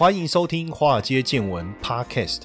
欢迎收听《华尔街见闻》Podcast。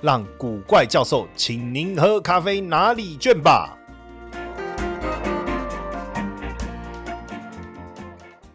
让古怪教授请您喝咖啡拿礼券吧。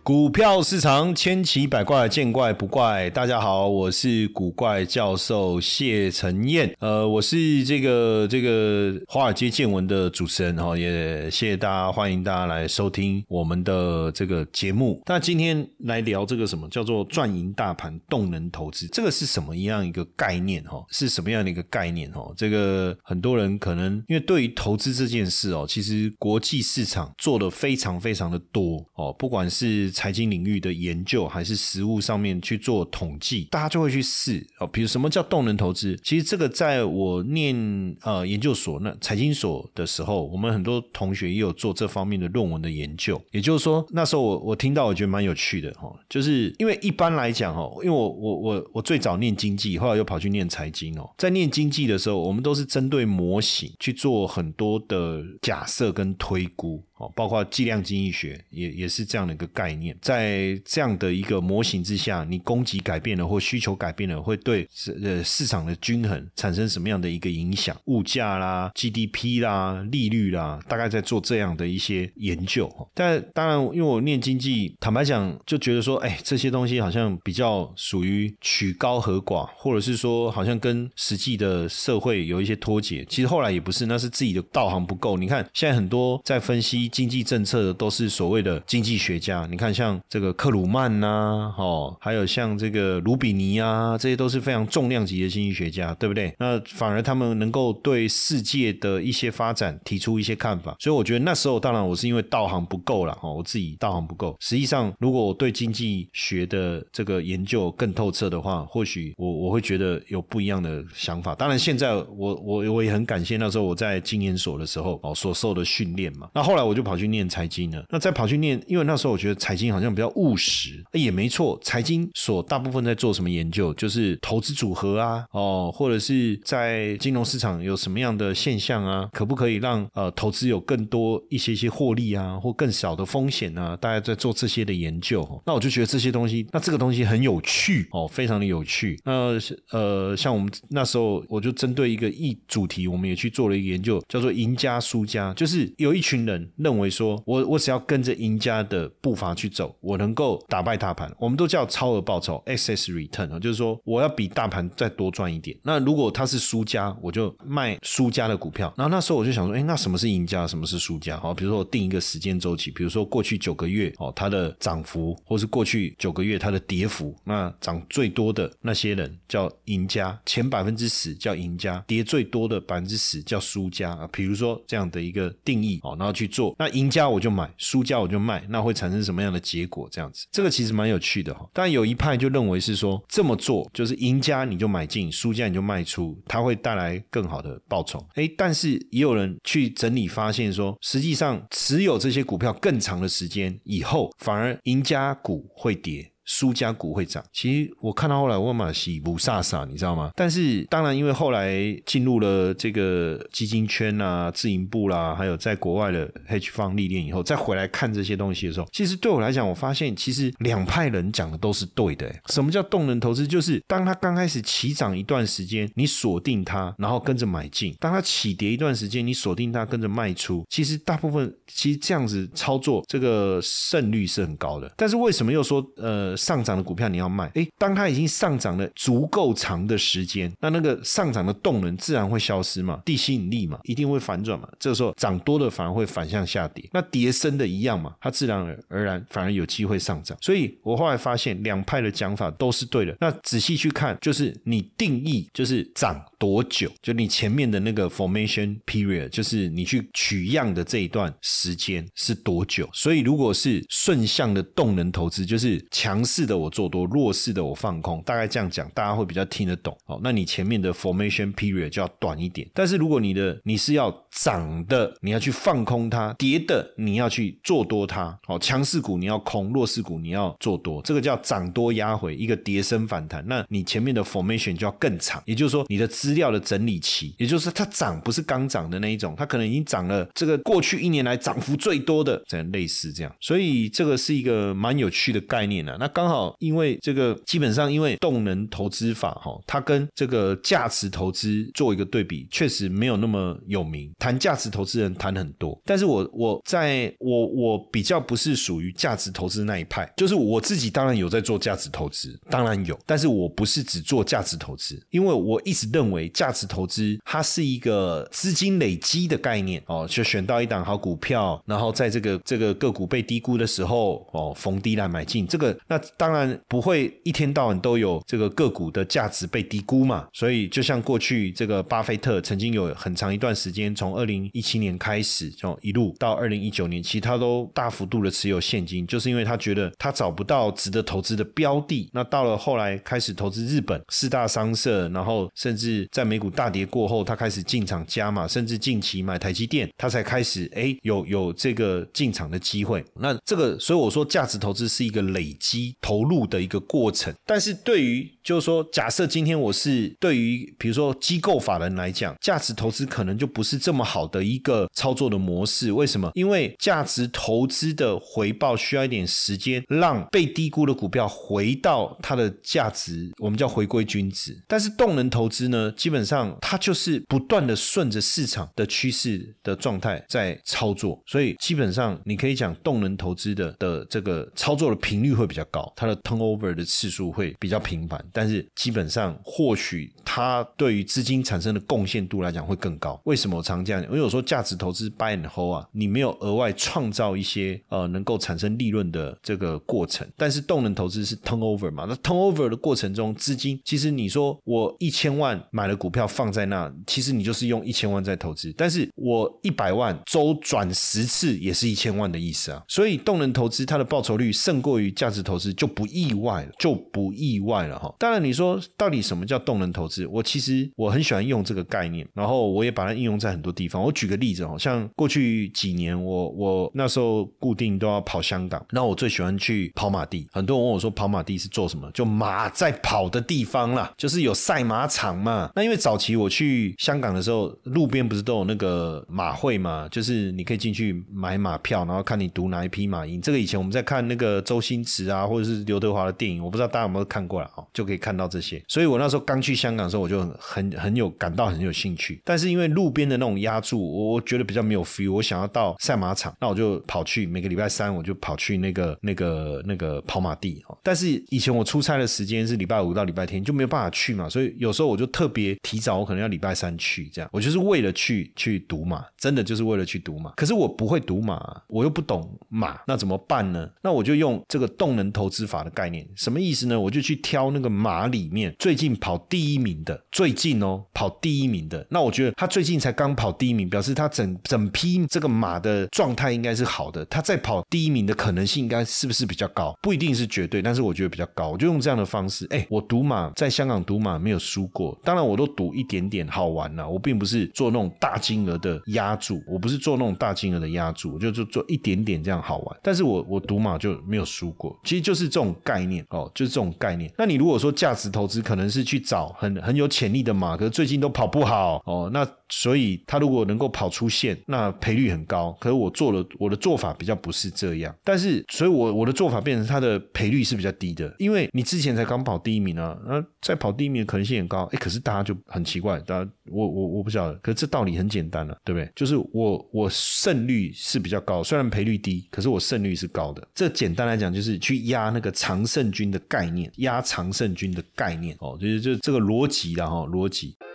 股票市场千奇百怪，见怪不怪。大家好，我是古怪教授谢承彦。呃，我是这个这个华尔街见闻的主持人哈，也谢谢大家，欢迎大家来收听我们的这个节目。那今天来聊这个什么叫做赚赢大盘动能投资，这个是什么样一个概念哈？是什么样的一个概念哈？这个很多人可能因为对于投资这件事哦，其实国际市场做的非常非常的多哦，不管是财经领域的研究还是实物上面去做统计，大家就会去试哦。比如什么叫动能投资？其实这个在我念呃研究所那财经所的时候，我们很多同学也有做这方面的论文的研究。也就是说，那时候我我听到我觉得蛮有趣的哈，就是因为一般来讲哈，因为我我我我最早念经济，后来又跑去念财经哦。在念经济的时候，我们都是针对模型去做很多的假设跟推估。包括计量经济学也也是这样的一个概念，在这样的一个模型之下，你供给改变了或需求改变了，会对市呃市场的均衡产生什么样的一个影响？物价啦、GDP 啦、利率啦，大概在做这样的一些研究。但当然，因为我念经济，坦白讲，就觉得说，哎，这些东西好像比较属于取高和寡，或者是说，好像跟实际的社会有一些脱节。其实后来也不是，那是自己的道行不够。你看，现在很多在分析。经济政策都是所谓的经济学家，你看像这个克鲁曼呐，哦，还有像这个卢比尼啊，这些都是非常重量级的经济学家，对不对？那反而他们能够对世界的一些发展提出一些看法，所以我觉得那时候当然我是因为道行不够了，哦，我自己道行不够。实际上，如果我对经济学的这个研究更透彻的话，或许我我会觉得有不一样的想法。当然，现在我我我也很感谢那时候我在经研所的时候哦所受的训练嘛。那后来我我就。跑去念财经了，那再跑去念，因为那时候我觉得财经好像比较务实，也没错。财经所大部分在做什么研究，就是投资组合啊，哦，或者是在金融市场有什么样的现象啊，可不可以让呃投资有更多一些些获利啊，或更少的风险啊？大家在做这些的研究，那我就觉得这些东西，那这个东西很有趣哦，非常的有趣。那呃，像我们那时候，我就针对一个一主题，我们也去做了一个研究，叫做赢家输家，就是有一群人认为说，我我只要跟着赢家的步伐去走，我能够打败大盘。我们都叫超额报酬 （excess return） 啊，就是说我要比大盘再多赚一点。那如果他是输家，我就卖输家的股票。然后那时候我就想说，哎，那什么是赢家，什么是输家？好，比如说我定一个时间周期，比如说过去九个月哦，它的涨幅，或是过去九个月它的跌幅，那涨最多的那些人叫赢家，前百分之十叫赢家，跌最多的百分之十叫输家啊。比如说这样的一个定义哦，然后去做。那赢家我就买，输家我就卖，那会产生什么样的结果？这样子，这个其实蛮有趣的哈。但有一派就认为是说这么做就是赢家你就买进，输家你就卖出，它会带来更好的报酬。哎，但是也有人去整理发现说，实际上持有这些股票更长的时间以后，反而赢家股会跌。苏家股会涨，其实我看到后来沃玛西不飒飒，你知道吗？但是当然，因为后来进入了这个基金圈啊、自营部啦，还有在国外的 H 方历练以后，再回来看这些东西的时候，其实对我来讲，我发现其实两派人讲的都是对的。什么叫动能投资？就是当它刚开始起涨一段时间，你锁定它，然后跟着买进；当它起跌一段时间，你锁定它，跟着卖出。其实大部分其实这样子操作，这个胜率是很高的。但是为什么又说呃？上涨的股票你要卖，诶，当它已经上涨了足够长的时间，那那个上涨的动能自然会消失嘛，地吸引力嘛，一定会反转嘛。这个时候涨多的反而会反向下跌，那跌深的一样嘛，它自然而然反而有机会上涨。所以我后来发现两派的讲法都是对的。那仔细去看，就是你定义就是涨多久，就你前面的那个 formation period，就是你去取样的这一段时间是多久。所以如果是顺向的动能投资，就是强。强势的我做多，弱势的我放空，大概这样讲，大家会比较听得懂。哦，那你前面的 formation period 就要短一点。但是如果你的你是要涨的，你要去放空它；跌的，你要去做多它。哦，强势股你要空，弱势股你要做多，这个叫涨多压回，一个跌升反弹。那你前面的 formation 就要更长，也就是说你的资料的整理期，也就是它涨不是刚涨的那一种，它可能已经涨了这个过去一年来涨幅最多的，这样类似这样。所以这个是一个蛮有趣的概念啊。那刚好因为这个基本上因为动能投资法哈，它跟这个价值投资做一个对比，确实没有那么有名。谈价值投资人谈很多，但是我我在我我比较不是属于价值投资那一派，就是我自己当然有在做价值投资，当然有，但是我不是只做价值投资，因为我一直认为价值投资它是一个资金累积的概念哦，就选到一档好股票，然后在这个这个个股被低估的时候哦，逢低来买进，这个那当然不会一天到晚都有这个个股的价值被低估嘛，所以就像过去这个巴菲特曾经有很长一段时间从二零一七年开始，就一路到二零一九年，其他都大幅度的持有现金，就是因为他觉得他找不到值得投资的标的。那到了后来开始投资日本四大商社，然后甚至在美股大跌过后，他开始进场加码，甚至近期买台积电，他才开始哎有有这个进场的机会。那这个所以我说价值投资是一个累积投入的一个过程，但是对于就是说假设今天我是对于比如说机构法人来讲，价值投资可能就不是这么。好的一个操作的模式，为什么？因为价值投资的回报需要一点时间，让被低估的股票回到它的价值，我们叫回归均值。但是动能投资呢，基本上它就是不断的顺着市场的趋势的状态在操作，所以基本上你可以讲动能投资的的这个操作的频率会比较高，它的 turnover 的次数会比较频繁，但是基本上或许它对于资金产生的贡献度来讲会更高。为什么我常这样讲？因为有时候价值投资 buy and hold 啊，你没有额外创造一些呃能够产生利润的这个过程，但是动能投资是 turnover 嘛，那 turnover 的过程中，资金其实你说我一千万买了股票放在那，其实你就是用一千万在投资，但是我一百万周转十次也是一千万的意思啊，所以动能投资它的报酬率胜过于价值投资就不意外了，就不意外了哈。当然你说到底什么叫动能投资，我其实我很喜欢用这个概念，然后我也把它应用在很多地。方，我举个例子哦，像过去几年，我我那时候固定都要跑香港，那我最喜欢去跑马地。很多人问我说，跑马地是做什么？就马在跑的地方啦，就是有赛马场嘛。那因为早期我去香港的时候，路边不是都有那个马会嘛，就是你可以进去买马票，然后看你赌哪一匹马赢。这个以前我们在看那个周星驰啊，或者是刘德华的电影，我不知道大家有没有看过了哦，就可以可以看到这些。所以我那时候刚去香港的时候，我就很很有感到很有兴趣。但是因为路边的那种压。压住我，我觉得比较没有 feel。我想要到赛马场，那我就跑去每个礼拜三，我就跑去那个、那个、那个跑马地哦。但是以前我出差的时间是礼拜五到礼拜天，就没有办法去嘛，所以有时候我就特别提早，我可能要礼拜三去，这样我就是为了去去赌马，真的就是为了去赌马。可是我不会赌马，我又不懂马，那怎么办呢？那我就用这个动能投资法的概念，什么意思呢？我就去挑那个马马里面最近跑第一名的，最近哦跑第一名的，那我觉得他最近才刚跑。第一名表示他整整批这个马的状态应该是好的，他在跑第一名的可能性应该是不是比较高？不一定是绝对，但是我觉得比较高。我就用这样的方式，哎，我赌马在香港赌马没有输过，当然我都赌一点点好玩了。我并不是做那种大金额的压注，我不是做那种大金额的压注，我就做做一点点这样好玩。但是我我赌马就没有输过，其实就是这种概念哦，就是这种概念。那你如果说价值投资，可能是去找很很有潜力的马，可是最近都跑不好哦，那所以他如果能够跑出线，那赔率很高。可是我做了我的做法比较不是这样，但是所以，我我的做法变成它的赔率是比较低的，因为你之前才刚跑第一名啊，那再跑第一名的可能性很高。哎，可是大家就很奇怪，大家我我我不晓得，可是这道理很简单了，对不对？就是我我胜率是比较高，虽然赔率低，可是我胜率是高的。这简单来讲就是去压那个常胜军的概念，压常胜军的概念哦，就是就这个逻辑的哈逻辑。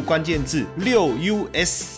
关键字六 US。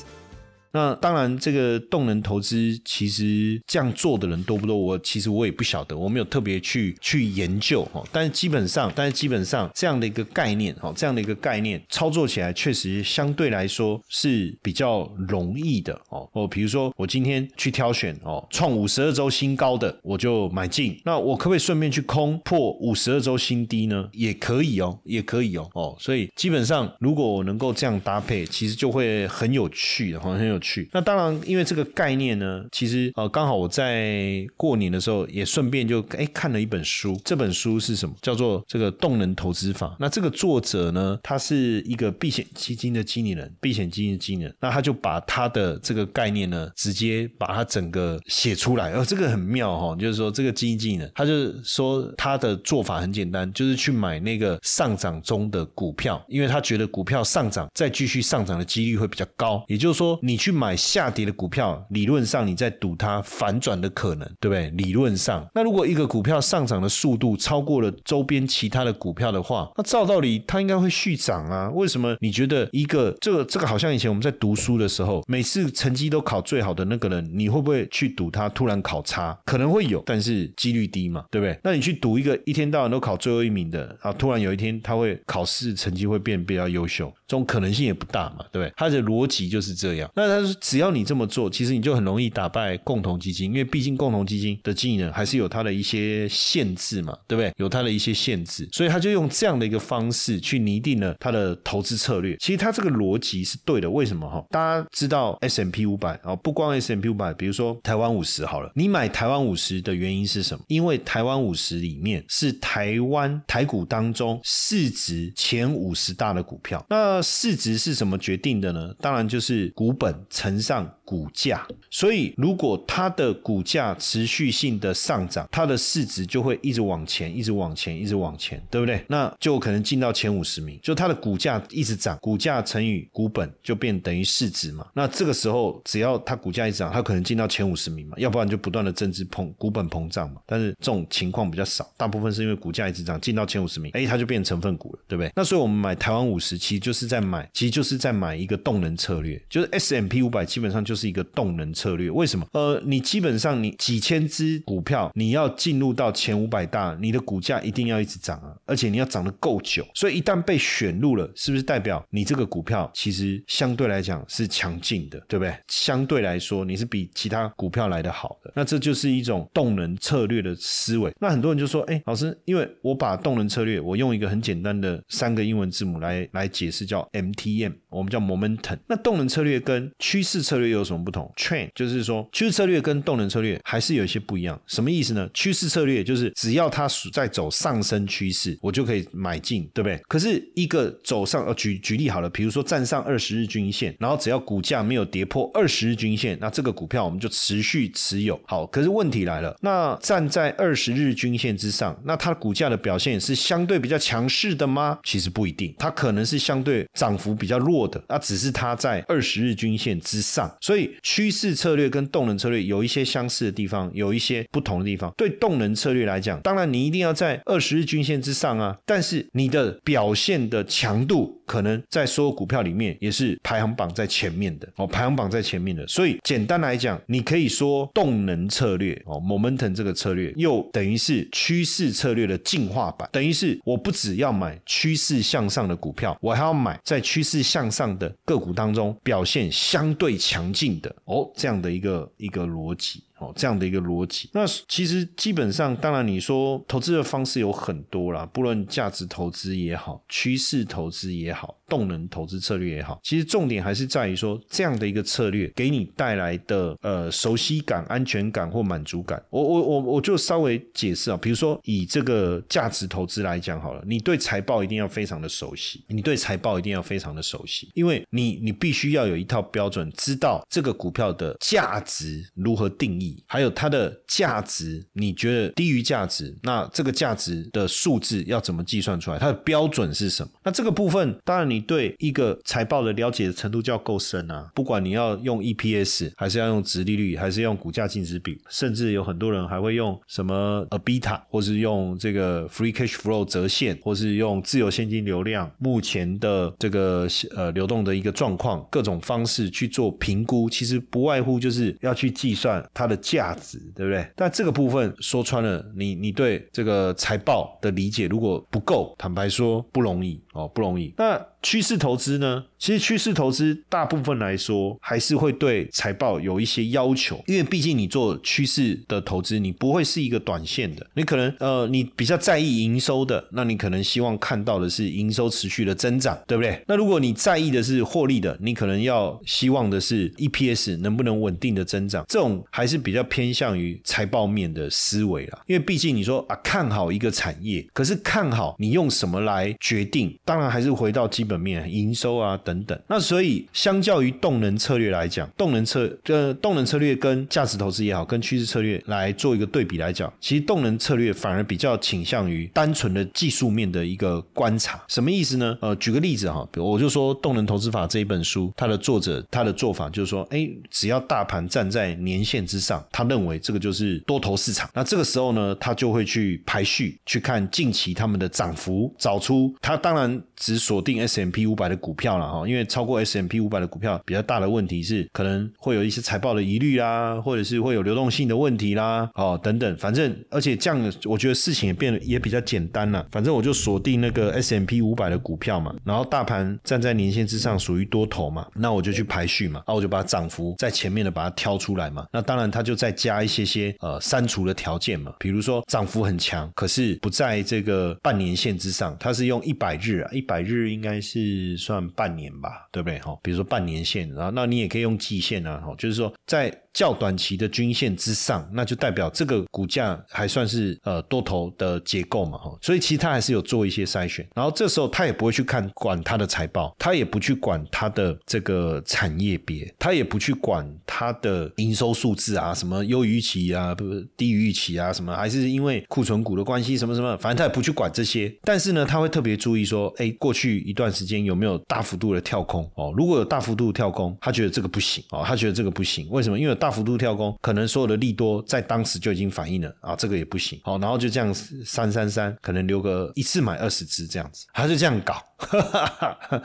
那当然，这个动能投资其实这样做的人多不多？我其实我也不晓得，我没有特别去去研究哦。但是基本上，但是基本上这样的一个概念哈，这样的一个概念操作起来确实相对来说是比较容易的哦。哦，比如说我今天去挑选哦，创五十二周新高的我就买进。那我可不可以顺便去空破五十二周新低呢？也可以哦，也可以哦。哦，所以基本上如果我能够这样搭配，其实就会很有趣的，很有。去那当然，因为这个概念呢，其实呃刚好我在过年的时候也顺便就哎看了一本书，这本书是什么？叫做这个动能投资法。那这个作者呢，他是一个避险基金的经理人，避险基金的经理人，那他就把他的这个概念呢，直接把它整个写出来。哦，这个很妙哈，就是说这个基金经理人，他就说他的做法很简单，就是去买那个上涨中的股票，因为他觉得股票上涨再继续上涨的几率会比较高。也就是说，你去。去买下跌的股票，理论上你在赌它反转的可能，对不对？理论上，那如果一个股票上涨的速度超过了周边其他的股票的话，那照道理它应该会续涨啊？为什么？你觉得一个这个这个好像以前我们在读书的时候，每次成绩都考最好的那个人，你会不会去赌他突然考差？可能会有，但是几率低嘛，对不对？那你去赌一个一天到晚都考最后一名的啊，突然有一天他会考试成绩会变比较优秀，这种可能性也不大嘛，对不对？他的逻辑就是这样。那。但是只要你这么做，其实你就很容易打败共同基金，因为毕竟共同基金的经营人还是有它的一些限制嘛，对不对？有它的一些限制，所以他就用这样的一个方式去拟定了他的投资策略。其实他这个逻辑是对的，为什么哈？大家知道 S M P 五百啊，不光 S M P 五百，比如说台湾五十好了，你买台湾五十的原因是什么？因为台湾五十里面是台湾台股当中市值前五十大的股票，那市值是什么决定的呢？当然就是股本。乘上股价，所以如果它的股价持续性的上涨，它的市值就会一直往前，一直往前，一直往前，对不对？那就可能进到前五十名。就它的股价一直涨，股价乘以股本就变等于市值嘛。那这个时候，只要它股价一涨，它可能进到前五十名嘛。要不然就不断的增值膨股本膨胀嘛。但是这种情况比较少，大部分是因为股价一直涨，进到前五十名，哎，它就变成分股了，对不对？那所以我们买台湾五十，其实就是在买，其实就是在买一个动能策略，就是 S M P 五百基本上就是一个动能策略。为什么？呃，你基本上你几千只股票，你要进入到前五百大，你的股价一定要一直涨啊，而且你要涨得够久。所以一旦被选入了，是不是代表你这个股票其实相对来讲是强劲的，对不对？相对来说，你是比其他股票来的好的。那这就是一种动能策略的思维。那很多人就说：“哎，老师，因为我把动能策略，我用一个很简单的三个英文字母来来解释，叫 MTM，我们叫 Momentum。那动能策略跟趋势策略又有什么不同？Train 就是说趋势策略跟动能策略还是有一些不一样。什么意思呢？趋势策略就是只要它在走上升趋势，我就可以买进，对不对？可是一个走上呃举举例好了，比如说站上二十日均线，然后只要股价没有跌破二十日均线，那这个股票我们就持续持有。好，可是问题来了，那站在二十日均线之上，那它股价的表现是相对比较强势的吗？其实不一定，它可能是相对涨幅比较弱的，那只是它在二十日均线之上。所以趋势策略跟动能策略有一些相似的地方，有一些不同的地方。对动能策略来讲，当然你一定要在二十日均线之上啊，但是你的表现的强度可能在所有股票里面也是排行榜在前面的哦，排行榜在前面的。所以简单来讲，你可以说动能策略哦，momentum 这个策略又等于是趋势策略的进化版，等于是我不只要买趋势向上的股票，我还要买在趋势向上的个股当中表现相相对。强劲的哦，这样的一个一个逻辑。哦，这样的一个逻辑。那其实基本上，当然你说投资的方式有很多啦，不论价值投资也好，趋势投资也好。动能投资策略也好，其实重点还是在于说这样的一个策略给你带来的呃熟悉感、安全感或满足感。我我我我就稍微解释啊，比如说以这个价值投资来讲好了，你对财报一定要非常的熟悉，你对财报一定要非常的熟悉，因为你你必须要有一套标准，知道这个股票的价值如何定义，还有它的价值你觉得低于价值，那这个价值的数字要怎么计算出来？它的标准是什么？那这个部分当然你。对一个财报的了解的程度就要够深啊！不管你要用 EPS，还是要用值利率，还是用股价净值比，甚至有很多人还会用什么 ABITA，或是用这个 Free Cash Flow 折现，或是用自由现金流量目前的这个呃流动的一个状况，各种方式去做评估，其实不外乎就是要去计算它的价值，对不对？但这个部分说穿了，你你对这个财报的理解如果不够，坦白说不容易哦，不容易。那趋势投资呢？其实趋势投资大部分来说还是会对财报有一些要求，因为毕竟你做趋势的投资，你不会是一个短线的，你可能呃你比较在意营收的，那你可能希望看到的是营收持续的增长，对不对？那如果你在意的是获利的，你可能要希望的是 EPS 能不能稳定的增长，这种还是比较偏向于财报面的思维啦。因为毕竟你说啊看好一个产业，可是看好你用什么来决定？当然还是回到基本面、营收啊。等等，那所以相较于动能策略来讲，动能策呃动能策略跟价值投资也好，跟趋势策略来做一个对比来讲，其实动能策略反而比较倾向于单纯的技术面的一个观察。什么意思呢？呃，举个例子哈，比如我就说《动能投资法》这一本书，它的作者他的做法就是说，哎，只要大盘站在年线之上，他认为这个就是多头市场。那这个时候呢，他就会去排序，去看近期他们的涨幅，找出他当然只锁定 S M P 五百的股票了哈。因为超过 S M P 五百的股票比较大的问题是，可能会有一些财报的疑虑啦，或者是会有流动性的问题啦，哦等等，反正而且这样，我觉得事情也变得也比较简单了。反正我就锁定那个 S M P 五百的股票嘛，然后大盘站在年线之上，属于多头嘛，那我就去排序嘛，那我就把涨幅在前面的把它挑出来嘛。那当然，它就再加一些些呃删除的条件嘛，比如说涨幅很强，可是不在这个半年线之上，它是用一百日啊，一百日应该是算半年。吧，对不对？哈，比如说半年线，然后那你也可以用季线啊，哈，就是说在。较短期的均线之上，那就代表这个股价还算是呃多头的结构嘛，哈，所以其实他还是有做一些筛选，然后这时候他也不会去看管它的财报，他也不去管它的这个产业别，他也不去管它的营收数字啊，什么优于预期啊，不低于预期啊，什么还是因为库存股的关系，什么什么，反正他也不去管这些，但是呢，他会特别注意说，哎，过去一段时间有没有大幅度的跳空？哦，如果有大幅度跳空，他觉得这个不行哦，他觉得这个不行，为什么？因为大大幅度跳空，可能所有的利多在当时就已经反映了啊，这个也不行。好，然后就这样三三三，可能留个一次买二十只这样子，还是这样搞。哈 哈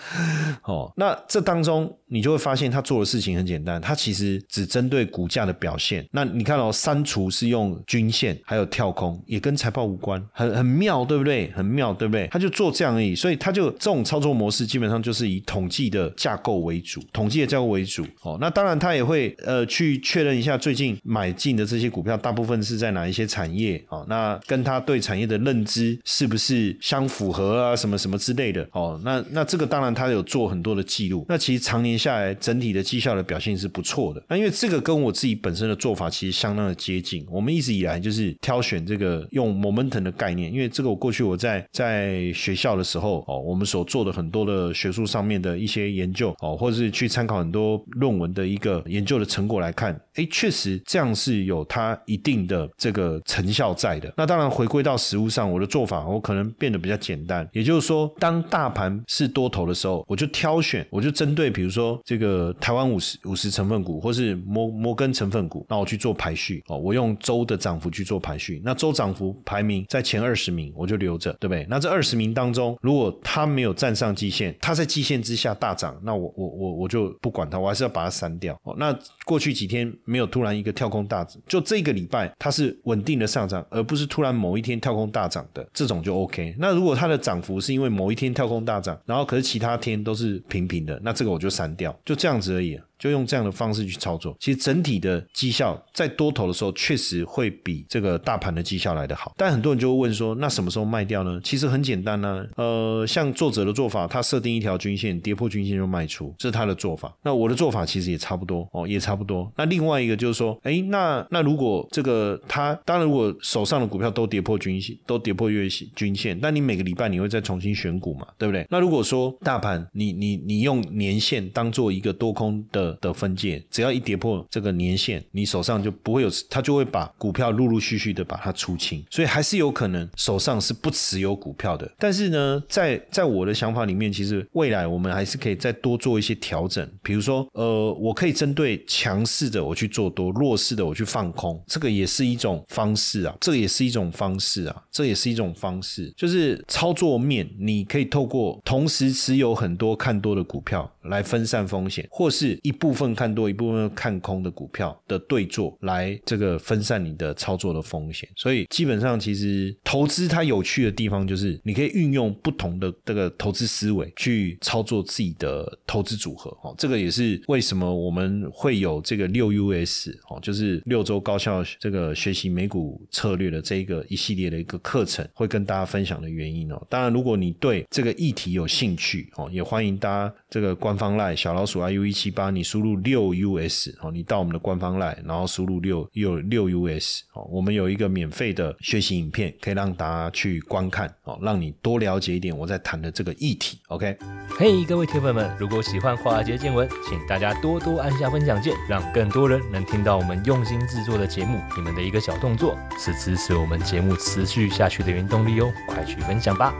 哦，那这当中你就会发现他做的事情很简单，他其实只针对股价的表现。那你看哦，删除是用均线，还有跳空，也跟财报无关，很很妙，对不对？很妙，对不对？他就做这样而已，所以他就这种操作模式基本上就是以统计的架构为主，统计的架构为主。哦，那当然他也会呃去。确认一下最近买进的这些股票，大部分是在哪一些产业哦？那跟他对产业的认知是不是相符合啊？什么什么之类的哦？哦那那这个当然他有做很多的记录。那其实常年下来，整体的绩效的表现是不错的。那因为这个跟我自己本身的做法其实相当的接近。我们一直以来就是挑选这个用 momentum 的概念，因为这个我过去我在在学校的时候哦，我们所做的很多的学术上面的一些研究哦，或者是去参考很多论文的一个研究的成果来看。哎，确实这样是有它一定的这个成效在的。那当然回归到实物上，我的做法我可能变得比较简单。也就是说，当大盘是多头的时候，我就挑选，我就针对比如说这个台湾五十五十成分股，或是摩摩根成分股，那我去做排序哦。我用周的涨幅去做排序，那周涨幅排名在前二十名，我就留着，对不对？那这二十名当中，如果它没有站上季线，它在季线之下大涨，那我我我我就不管它，我还是要把它删掉。哦，那过去几天。没有突然一个跳空大涨，就这个礼拜它是稳定的上涨，而不是突然某一天跳空大涨的这种就 OK。那如果它的涨幅是因为某一天跳空大涨，然后可是其他天都是平平的，那这个我就删掉，就这样子而已。就用这样的方式去操作。其实整体的绩效在多头的时候，确实会比这个大盘的绩效来得好。但很多人就会问说，那什么时候卖掉呢？其实很简单呢，呃，像作者的做法，他设定一条均线，跌破均线就卖出，这是他的做法。那我的做法其实也差不多哦，也差不多。那另外一个就是说，哎，那那如果这个他，当然如果手上的股票都跌破均线，都跌破月均线，那你每个礼拜你会再重新选股嘛，对不对？那如果说大盘你你你用年线当做一个多空的的分界，只要一跌破这个年线，你手上就不会有，他就会把股票陆陆续续的把它出清，所以还是有可能手上是不持有股票的。但是呢，在在我的想法里面，其实未来我们还是可以再多做一些调整，比如说，呃，我可以针对强势的我去做多，弱势的我去放空，这个也是一种方式啊，这个也是一种方式啊，这也是一种方式，就是操作面，你可以透过同时持有很多看多的股票来分散风险，或是一部分看多一部分看空的股票的对做，来这个分散你的操作的风险。所以基本上，其实投资它有趣的地方就是你可以运用不同的这个投资思维去操作自己的投资组合。哦，这个也是为什么我们会有这个六 US 哦，就是六周高效这个学习美股策略的这一个一系列的一个课程，会跟大家分享的原因哦。当然，如果你对这个议题有兴趣哦，也欢迎大家这个关官方赖小老鼠 iu 一七八，你输入六 US 哦，你到我们的官方赖，然后输入六六六 US 哦，我们有一个免费的学习影片，可以让大家去观看哦，让你多了解一点我在谈的这个议题。OK，嘿，各位铁粉们，如果喜欢华尔街见闻，请大家多多按下分享键，让更多人能听到我们用心制作的节目。你们的一个小动作，是支持我们节目持续下去的原动力哦，快去分享吧！